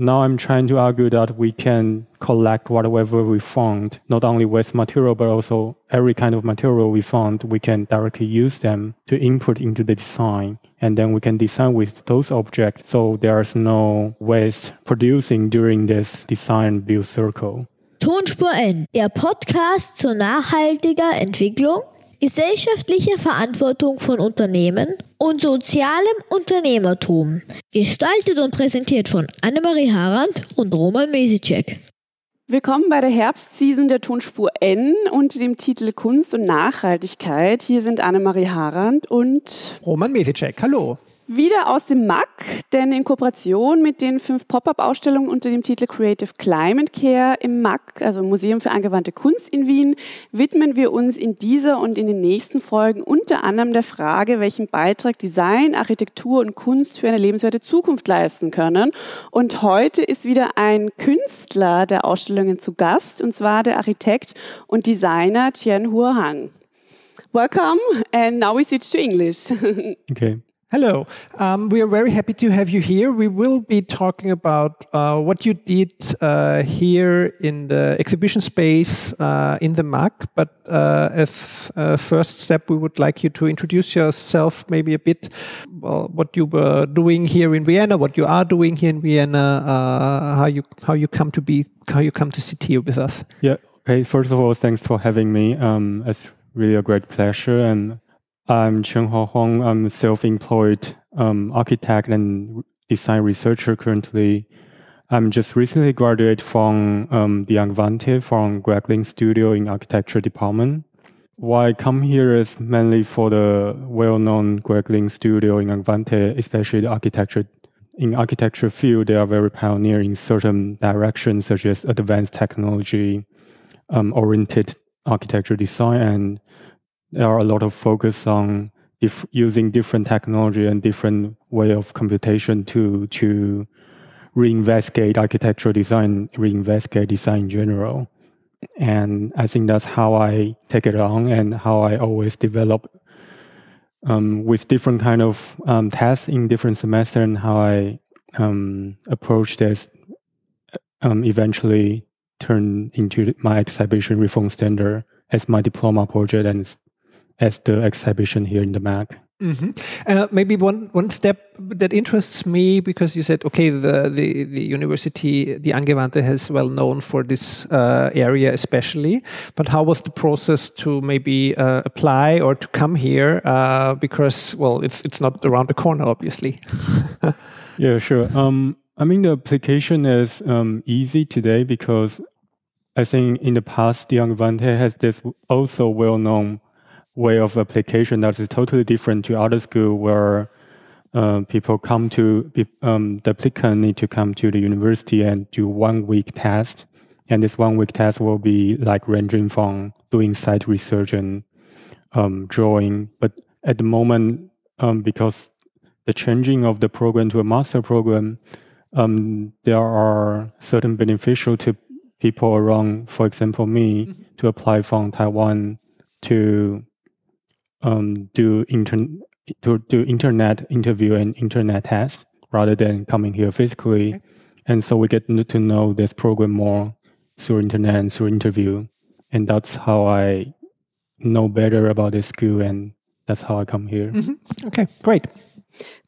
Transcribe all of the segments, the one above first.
now I'm trying to argue that we can collect whatever we found, not only waste material, but also every kind of material we found, we can directly use them to input into the design. And then we can design with those objects. So there's no waste producing during this design build circle. Tonspur N, der Podcast zur nachhaltiger Entwicklung gesellschaftliche Verantwortung von Unternehmen und sozialem Unternehmertum. Gestaltet und präsentiert von Annemarie Harand und Roman Mesicek. Willkommen bei der Herbstseason der Tonspur N unter dem Titel Kunst und Nachhaltigkeit. Hier sind Annemarie Harand und Roman Mesicek. Hallo. Wieder aus dem MAC, denn in Kooperation mit den fünf Pop-up-Ausstellungen unter dem Titel Creative Climate Care im MAC, also Museum für angewandte Kunst in Wien, widmen wir uns in dieser und in den nächsten Folgen unter anderem der Frage, welchen Beitrag Design, Architektur und Kunst für eine lebenswerte Zukunft leisten können. Und heute ist wieder ein Künstler der Ausstellungen zu Gast, und zwar der Architekt und Designer Tian Huo Han. Welcome, and now we switch to English. okay. Hello. Um, we are very happy to have you here. We will be talking about uh, what you did uh, here in the exhibition space uh, in the MAK. But uh, as a first step, we would like you to introduce yourself maybe a bit, well, what you were doing here in Vienna, what you are doing here in Vienna, uh, how you how you come to be, how you come to sit here with us. Yeah. Okay. First of all, thanks for having me. Um, it's really a great pleasure and I'm Chen Hao Huang. I'm a self-employed um, architect and design researcher currently. I'm just recently graduated from um, the Angewandte from Greg Lynn Studio in architecture department. Why I come here is mainly for the well-known Greg Lynn Studio in Angewandte, especially the architecture. In architecture field, they are very pioneer in certain directions, such as advanced technology, um, oriented architecture design, and there are a lot of focus on dif- using different technology and different way of computation to to reinvestigate architectural design, reinvestigate design in general. And I think that's how I take it on and how I always develop um, with different kind of um, tests in different semester and how I um, approach this um, eventually turn into my exhibition reform standard as my diploma project and as the exhibition here in the MAK. Mm-hmm. Uh, maybe one one step that interests me because you said okay the the, the university the Angewandte has well known for this uh, area especially but how was the process to maybe uh, apply or to come here uh, because well it's it's not around the corner obviously yeah sure um, I mean the application is um, easy today because I think in the past the Angewandte has this also well known way of application that is totally different to other school where uh, people come to um, the applicant need to come to the university and do one week test and this one week test will be like ranging from doing site research and um, drawing but at the moment um, because the changing of the program to a master program um, there are certain beneficial to people around for example me mm-hmm. to apply from taiwan to um, do inter- to do internet interview and internet tests rather than coming here physically. Okay. And so we get to know this program more through internet and through interview. And that's how I know better about this school and that's how I come here. Mm-hmm. Okay, great.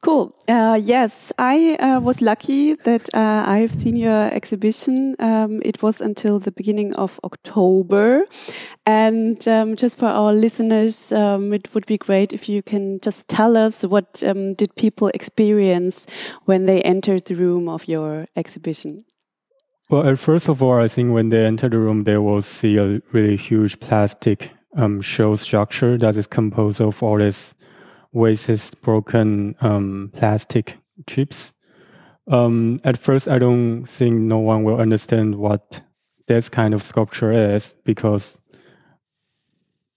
Cool. Uh, yes, I uh, was lucky that uh, I have seen your exhibition. Um, it was until the beginning of October. And um, just for our listeners, um, it would be great if you can just tell us what um, did people experience when they entered the room of your exhibition? Well, first of all, I think when they enter the room, they will see a really huge plastic um, shell structure that is composed of all waste broken um, plastic chips. Um, at first, I don't think no one will understand what this kind of sculpture is because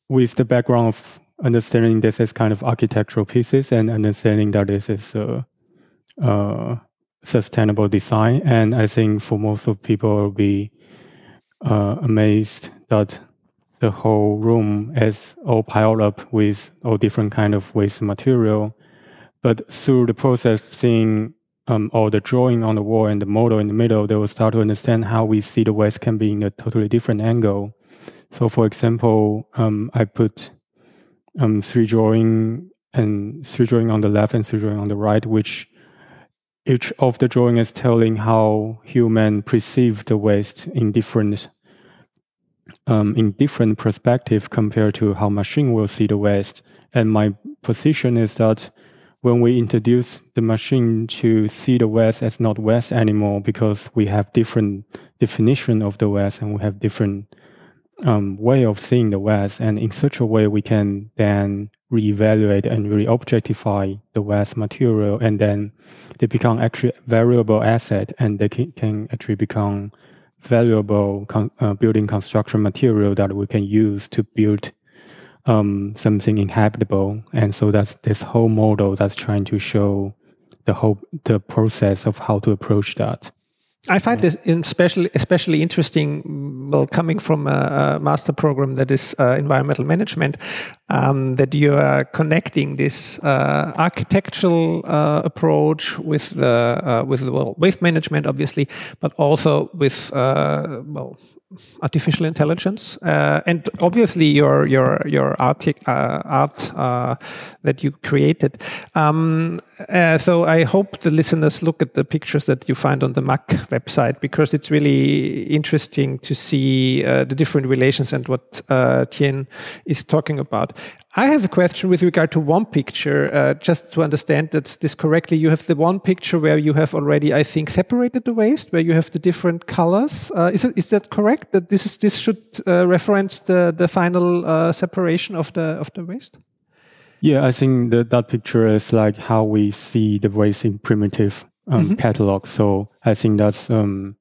with the background of understanding this as kind of architectural pieces and understanding that this is a, a sustainable design, and I think for most of people will be uh, amazed that the whole room is all piled up with all different kind of waste material. But through the process, seeing um, or the drawing on the wall and the model in the middle, they will start to understand how we see the waste can be in a totally different angle. So, for example, um, I put um, three drawing and three drawing on the left and three drawing on the right, which each of the drawing is telling how human perceive the waste in different um, in different perspective compared to how machine will see the West. And my position is that when we introduce the machine to see the West as not West anymore, because we have different definition of the West and we have different um, way of seeing the West, and in such a way we can then reevaluate and re-objectify the West material, and then they become actually valuable asset, and they can, can actually become valuable con- uh, building construction material that we can use to build um, something inhabitable. And so that's this whole model that's trying to show the whole the process of how to approach that. I find this especially especially interesting. Well, coming from a, a master program that is uh, environmental management, um, that you are connecting this uh, architectural uh, approach with the uh, with the well, waste management, obviously, but also with uh, well artificial intelligence, uh, and obviously your your your art uh, art that you created. Um, so I hope the listeners look at the pictures that you find on the MAK website because it's really interesting to see the different relations and what Tien is talking about. I have a question with regard to one picture, uh, just to understand that this correctly. You have the one picture where you have already, I think, separated the waste, where you have the different colors. Uh, is, it, is that correct? That this is this should uh, reference the the final uh, separation of the of the waste? Yeah, I think that that picture is like how we see the waste in primitive um, mm -hmm. catalog. So I think that's um,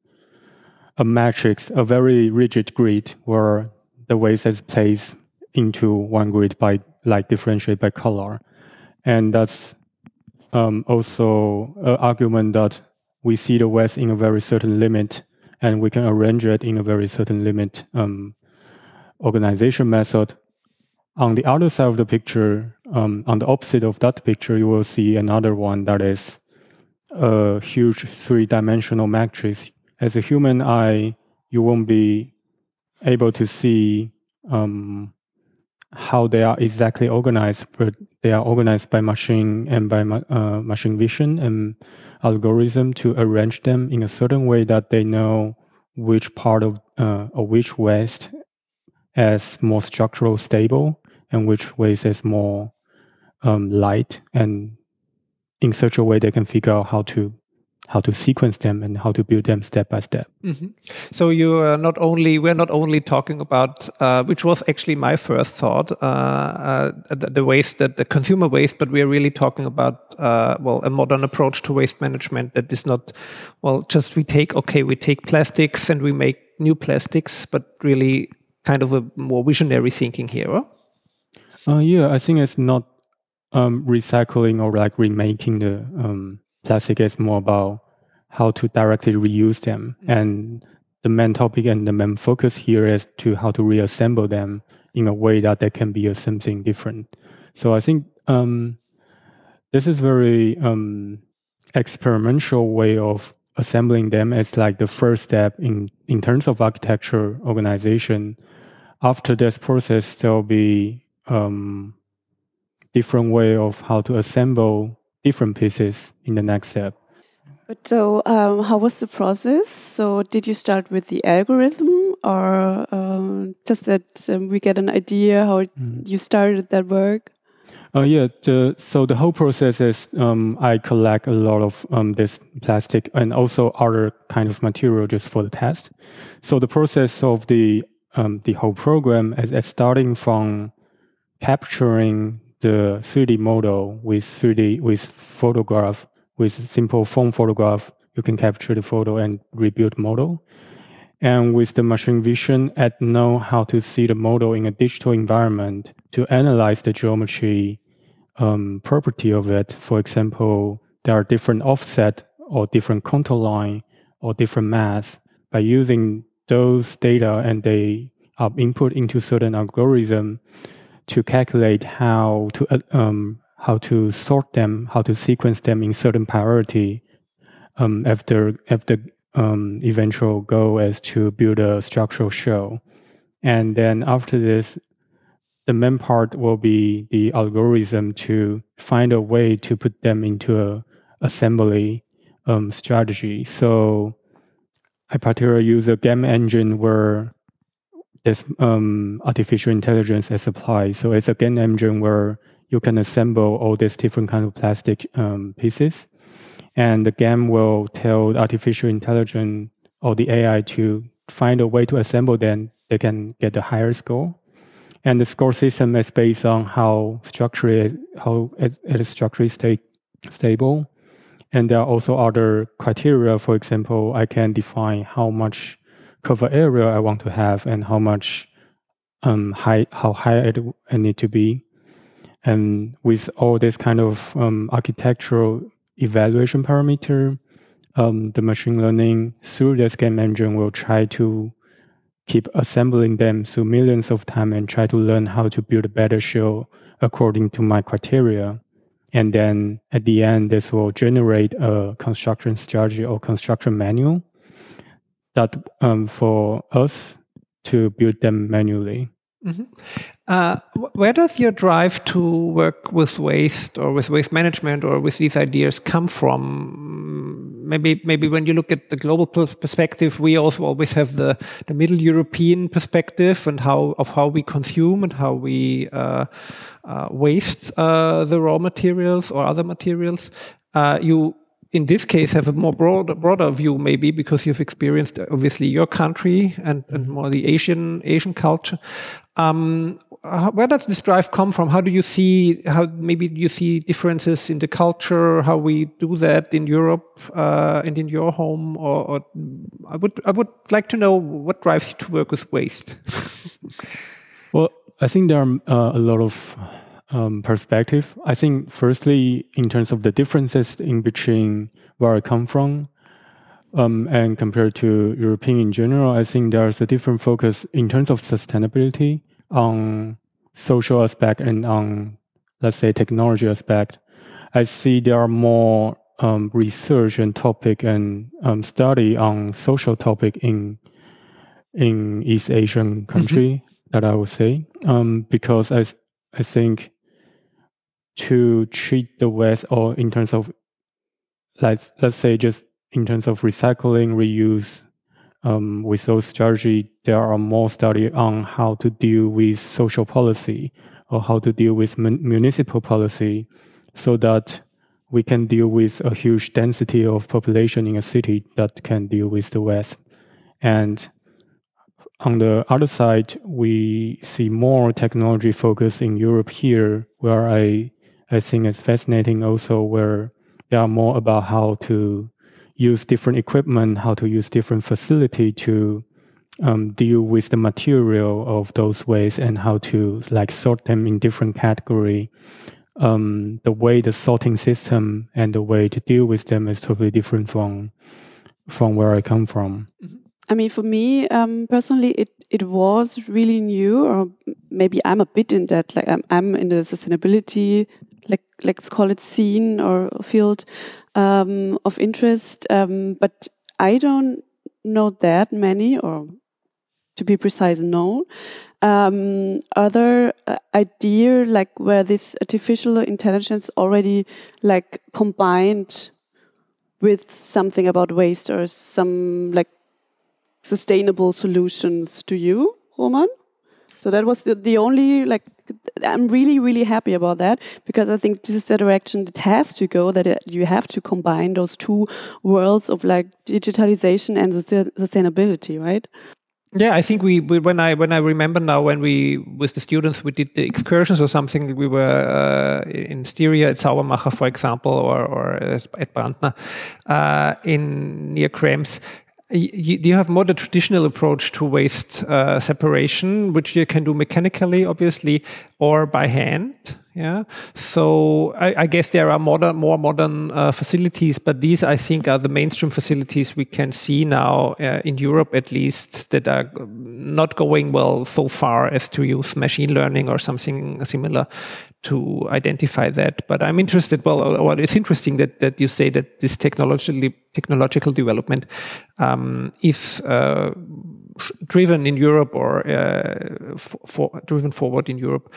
a matrix, a very rigid grid where the waste is placed into one grid by like differentiate by color. And that's um, also an argument that we see the West in a very certain limit and we can arrange it in a very certain limit um, organization method. On the other side of the picture, um, on the opposite of that picture, you will see another one that is a huge three dimensional matrix. As a human eye, you won't be able to see um, how they are exactly organized, but they are organized by machine and by uh, machine vision and algorithm to arrange them in a certain way that they know which part of uh, or which waste as more structural stable and which waste is more um, light and in such a way they can figure out how to how to sequence them and how to build them step by step. Mm -hmm. So you are not only we're not only talking about uh, which was actually my first thought uh, uh, the, the, waste that the consumer waste, but we are really talking about uh, well a modern approach to waste management that is not well just we take okay we take plastics and we make new plastics, but really kind of a more visionary thinking here. Huh? Uh, yeah, I think it's not um, recycling or like remaking the um, plastic is more about how to directly reuse them. Mm-hmm. And the main topic and the main focus here is to how to reassemble them in a way that they can be a something different. So I think um, this is very um, experimental way of assembling them. It's like the first step in in terms of architecture organization. After this process, there'll be um, different way of how to assemble different pieces in the next step. But so, um, how was the process? So, did you start with the algorithm, or um, just that um, we get an idea how mm. you started that work? Uh, yeah, the, so the whole process is um, I collect a lot of um, this plastic and also other kind of material just for the test. So the process of the um, the whole program is, is starting from capturing the 3D model with 3D with photograph with simple phone photograph, you can capture the photo and rebuild model. And with the machine vision, add know how to see the model in a digital environment to analyze the geometry um, property of it. For example, there are different offset or different contour line or different mass. By using those data and they are input into certain algorithm to calculate how to uh, um, how to sort them, how to sequence them in certain priority, um, after after um, eventual goal is to build a structural shell, and then after this, the main part will be the algorithm to find a way to put them into a assembly um, strategy. So I particularly use a game engine where this um, artificial intelligence is applied. So it's a game engine where you can assemble all these different kind of plastic um, pieces, and the game will tell artificial intelligence or the AI to find a way to assemble them. They can get a higher score, and the score system is based on how structure how it, it is structurally sta- stable, and there are also other criteria. For example, I can define how much cover area I want to have and how much um, high how high it, it need to be. And with all this kind of um, architectural evaluation parameter, um, the machine learning through this game engine will try to keep assembling them through millions of time and try to learn how to build a better shell according to my criteria. And then at the end, this will generate a construction strategy or construction manual that um, for us to build them manually. Mm-hmm. Uh, where does your drive to work with waste or with waste management or with these ideas come from? Maybe, maybe when you look at the global perspective, we also always have the, the Middle European perspective and how of how we consume and how we uh, uh, waste uh, the raw materials or other materials. Uh, you in this case have a more broad, broader view maybe because you've experienced obviously your country and, and more the asian asian culture. Um, where does this drive come from? How do you see how maybe you see differences in the culture how we do that in europe uh, and in your home? Or, or, i would i would like to know what drives you to work with waste? Well i think there are uh, a lot of um, perspective. I think, firstly, in terms of the differences in between where I come from um, and compared to European in general, I think there's a different focus in terms of sustainability on social aspect and on, let's say, technology aspect. I see there are more um, research and topic and um, study on social topic in in East Asian mm-hmm. country mm-hmm. that I would say um, because I I think to treat the waste or in terms of like let's say just in terms of recycling reuse um, with those strategy there are more study on how to deal with social policy or how to deal with mun- municipal policy so that we can deal with a huge density of population in a city that can deal with the waste and on the other side, we see more technology focus in Europe here, where I I think it's fascinating also where they are more about how to use different equipment, how to use different facility to um, deal with the material of those ways and how to like sort them in different category. Um, the way the sorting system and the way to deal with them is totally different from from where I come from. Mm-hmm. I mean, for me um, personally, it it was really new, or maybe I'm a bit in that. Like I'm, I'm in the sustainability let's call it scene or field um, of interest. Um, but I don't know that many, or to be precise, no. Um, other uh, idea like where this artificial intelligence already like combined with something about waste or some like sustainable solutions to you, Roman? So that was the, the only like I'm really really happy about that because I think this is the direction it has to go. That it, you have to combine those two worlds of like digitalization and sustainability, right? Yeah, I think we, we, when I when I remember now when we with the students we did the excursions or something we were uh, in Styria at Saubermacher for example or or at Brandner uh, in near Krems do you have more the traditional approach to waste uh, separation, which you can do mechanically, obviously, or by hand? Yeah. So I, I guess there are modern, more modern uh, facilities, but these I think are the mainstream facilities we can see now uh, in Europe, at least, that are not going well so far as to use machine learning or something similar to identify that. But I'm interested. Well, well it's interesting that that you say that this technologically technological development um, is. Uh, driven in Europe or uh, for, for, driven forward in Europe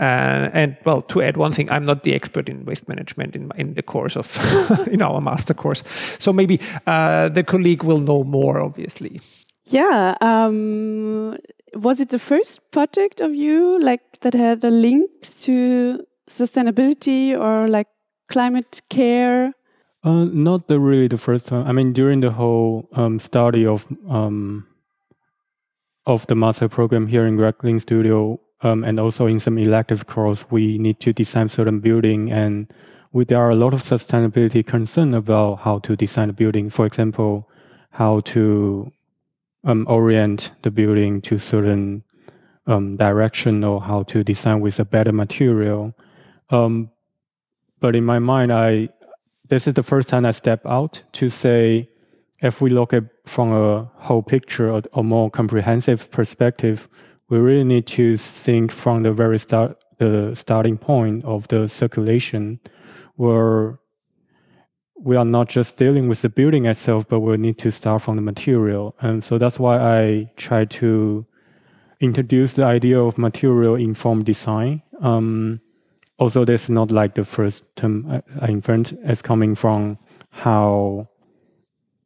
uh, and well, to add one thing, I'm not the expert in waste management in, in the course of in our master course. So maybe uh, the colleague will know more, obviously. Yeah. Um, was it the first project of you like that had a link to sustainability or like climate care? Uh, not the really the first time. I mean, during the whole um, study of um, of the master program here in Greg Lynn Studio, um, and also in some elective course, we need to design certain building, and we, there are a lot of sustainability concern about how to design a building. For example, how to um, orient the building to certain um, direction, or how to design with a better material. Um, but in my mind, I this is the first time I step out to say, if we look at from a whole picture or a more comprehensive perspective we really need to think from the very start, the starting point of the circulation, where we are not just dealing with the building itself, but we need to start from the material. And so that's why I try to introduce the idea of material informed design. Um, also, this is not like the first term I, I invent. It's coming from how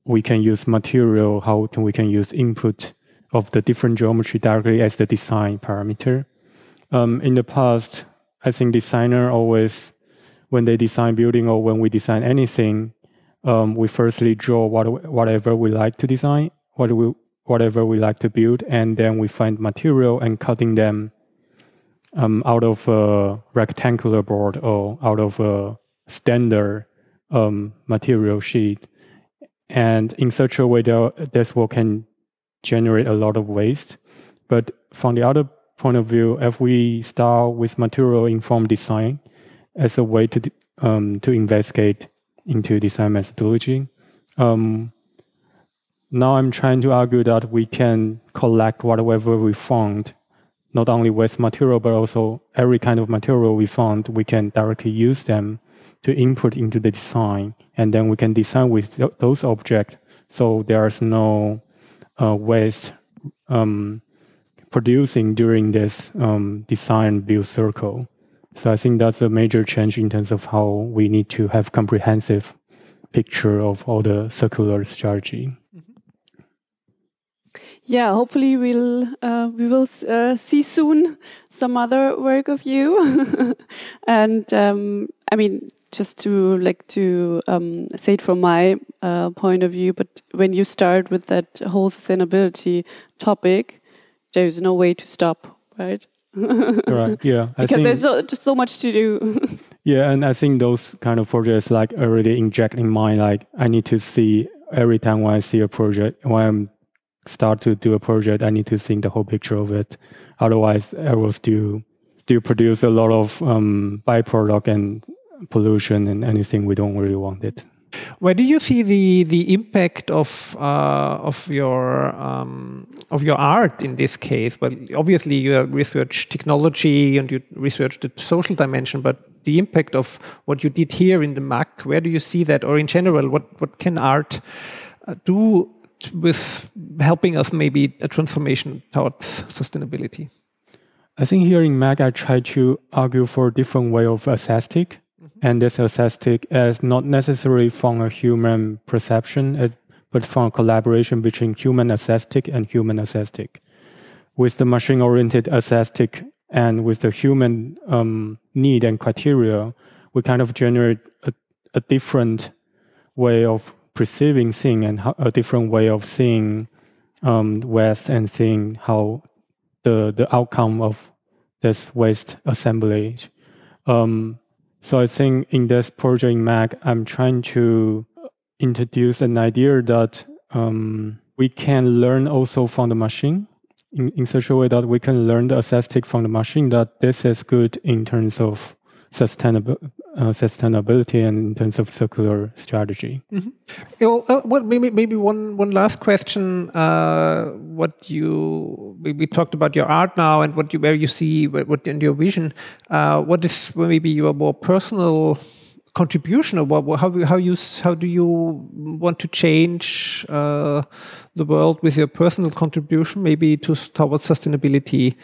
we can use material, how can we can use input of the different geometry directly as the design parameter. Um, in the past, I think designer always, when they design building or when we design anything, um, we firstly draw what, whatever we like to design, what we, whatever we like to build, and then we find material and cutting them um, out of a rectangular board or out of a standard um, material sheet. And in such a way that this will can generate a lot of waste. But from the other point of view, if we start with material informed design as a way to um, to investigate into design methodology, um, now I'm trying to argue that we can collect whatever we found, not only waste material but also every kind of material we found. We can directly use them to input into the design, and then we can design with th those objects. So there's no uh, waste um, producing during this um, design build circle. So I think that's a major change in terms of how we need to have comprehensive picture of all the circular strategy. Yeah, hopefully we'll uh, we will uh, see soon some other work of you, and um, I mean just to like to um, say it from my uh, point of view, but when you start with that whole sustainability topic, there's no way to stop, right? right. Yeah. I because there's so, just so much to do. yeah, and I think those kind of projects like already inject in mind. Like I need to see every time when I see a project when I'm start to do a project, I need to think the whole picture of it. Otherwise, I will still still produce a lot of um, byproduct and pollution and anything we don't really want it. Where do you see the the impact of uh, of your um, of your art in this case? Well, obviously you research technology and you research the social dimension, but the impact of what you did here in the MAK, where do you see that, or in general, what what can art uh, do with helping us maybe a transformation towards sustainability? I think here in MAK, I try to argue for a different way of aesthetic and this aesthetic is not necessarily from a human perception, but from collaboration between human aesthetic and human aesthetic. With the machine-oriented aesthetic and with the human um, need and criteria, we kind of generate a, a different way of perceiving thing and a different way of seeing um, waste and seeing how the the outcome of this waste assemblage. Um, so I think in this project in MAK, I'm trying to introduce an idea that um, we can learn also from the machine in, in such a way that we can learn the aesthetic from the machine that this is good in terms of sustainable uh, sustainability and in terms of circular strategy. Mm-hmm. Well, uh, well, maybe maybe one one last question. Uh, what you we, talked about your art now and what you where you see what, what in your vision. Uh, what is maybe your more personal contribution or what, how how you how do you want to change uh, the world with your personal contribution maybe to towards sustainability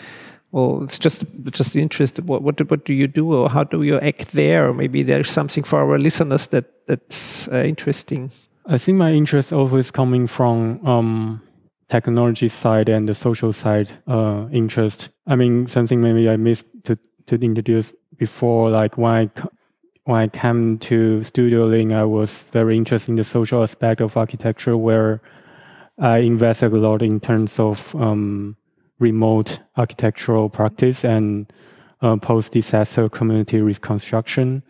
well it's just just interest. What, what what do you do? Or how do you act there? Or maybe there's something for our listeners that that's uh, interesting. I think my interest always coming from um, technology side and the social side uh, interest. I mean something maybe i missed to to introduce before like when i when I came to Studio Link, I was very interested in the social aspect of architecture, where I invested a lot in terms of um, remote architectural practice and uh, post-disaster community reconstruction.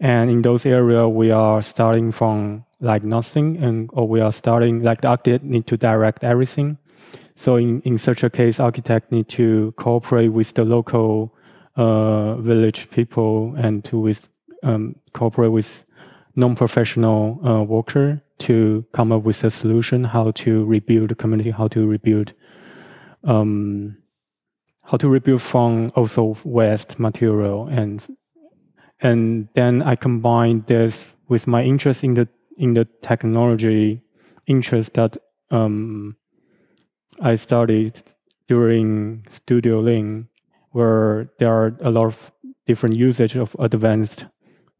And in those areas, we are starting from like nothing, and or we are starting like the architect need to direct everything. So in, in such a case, architect need to cooperate with the local uh, village people and to with um, cooperate with non-professional uh, worker to come up with a solution how to rebuild the community, how to rebuild, um, how to rebuild from also waste material, and and then I combine this with my interest in the in the technology interest that um, I studied during Studio Link, where there are a lot of different usage of advanced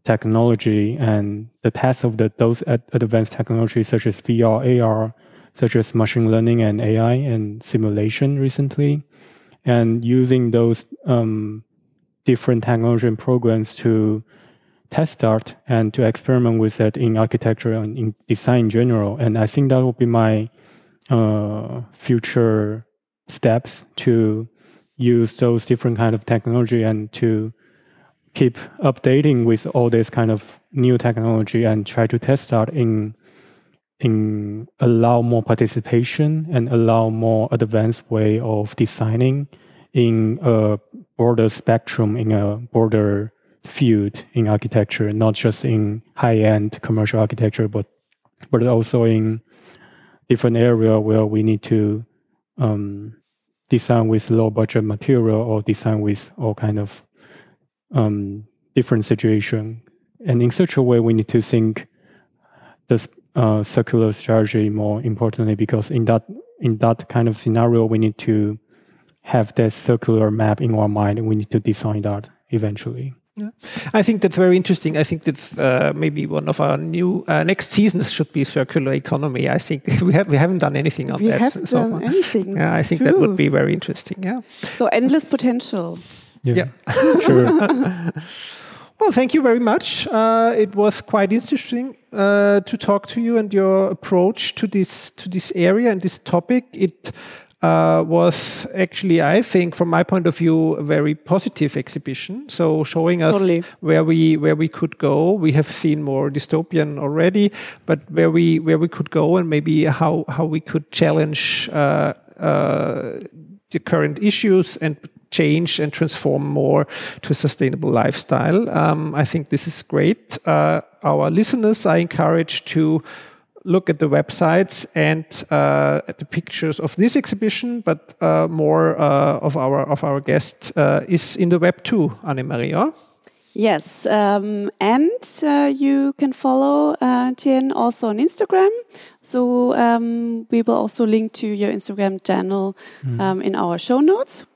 technology. And the test of the, those advanced technologies such as VR, AR, such as machine learning and AI and simulation recently, and using those um, different technology and programs to test art and to experiment with it in architecture and in design in general. And I think that will be my uh, future steps to use those different kind of technology and to keep updating with all this kind of new technology and try to test out in in allow more participation and allow more advanced way of designing in a broader spectrum in a broader field in architecture not just in high-end commercial architecture but but also in different area where we need to um, design with low budget material or design with all kind of um, different situation. And in such a way, we need to think the uh, circular strategy more importantly, because in that in that kind of scenario, we need to have that circular map in our mind, and we need to design that eventually. Yeah. I think that's very interesting. I think that's uh, maybe one of our new uh, next seasons should be circular economy. I think we have we haven't done anything on we that. We haven't so done far. anything. Yeah, I think True. that would be very interesting. Yeah. So endless potential. Yeah, yeah. sure. well, thank you very much. Uh, it was quite interesting uh, to talk to you and your approach to this to this area and this topic. It uh, was actually, I think, from my point of view, a very positive exhibition. So showing us Totally. where we where we could go. We have seen more dystopian already, but where we where we could go and maybe how how we could challenge uh, uh, the current issues and change and transform more to a sustainable lifestyle. Um, I think this is great. Uh, our listeners are encouraged to look at the websites and uh, at the pictures of this exhibition, but uh, more uh, of our of our guest uh, is in the web too, Anne Maria. Yes, um, and uh, you can follow uh, Tien also on Instagram. So um, we will also link to your Instagram channel um, in our show notes.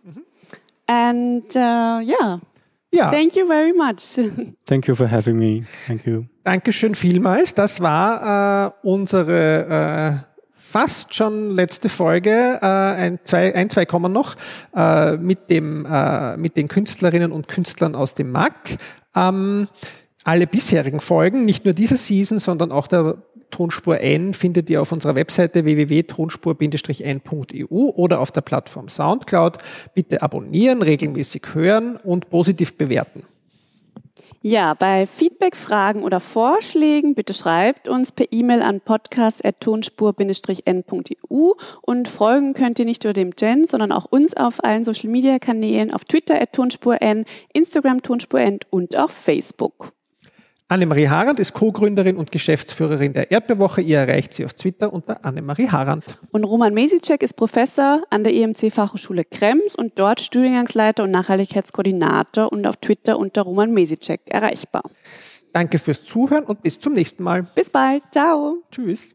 And uh, yeah, Ja, thank you very much. Thank you for having me. Thank you. Dankeschön vielmals. Das war äh, unsere äh, fast schon letzte Folge. Äh, ein, zwei, ein, zwei kommen noch äh, mit, dem, äh, mit den Künstlerinnen und Künstlern aus dem MAC. Ähm, alle bisherigen Folgen, nicht nur dieser Season, sondern auch der Tonspur N findet ihr auf unserer Webseite www.tonspur-n.eu oder auf der Plattform Soundcloud. Bitte abonnieren, regelmäßig hören und positiv bewerten. Ja, bei Feedback, Fragen oder Vorschlägen bitte schreibt uns per E-Mail an podcast.tonspur-n.eu und folgen könnt ihr nicht nur dem Jen, sondern auch uns auf allen Social Media Kanälen, auf Twitter at tonspurn, Instagram tonspurn und auf Facebook. Annemarie Harand ist Co-Gründerin und Geschäftsführerin der Erdbeerwoche. Ihr erreicht sie auf Twitter unter Annemarie Harand. Und Roman Mesicek ist Professor an der EMC Fachhochschule Krems und dort Studiengangsleiter und Nachhaltigkeitskoordinator und auf Twitter unter Roman Mesicek erreichbar. Danke fürs Zuhören und bis zum nächsten Mal. Bis bald. Ciao. Tschüss.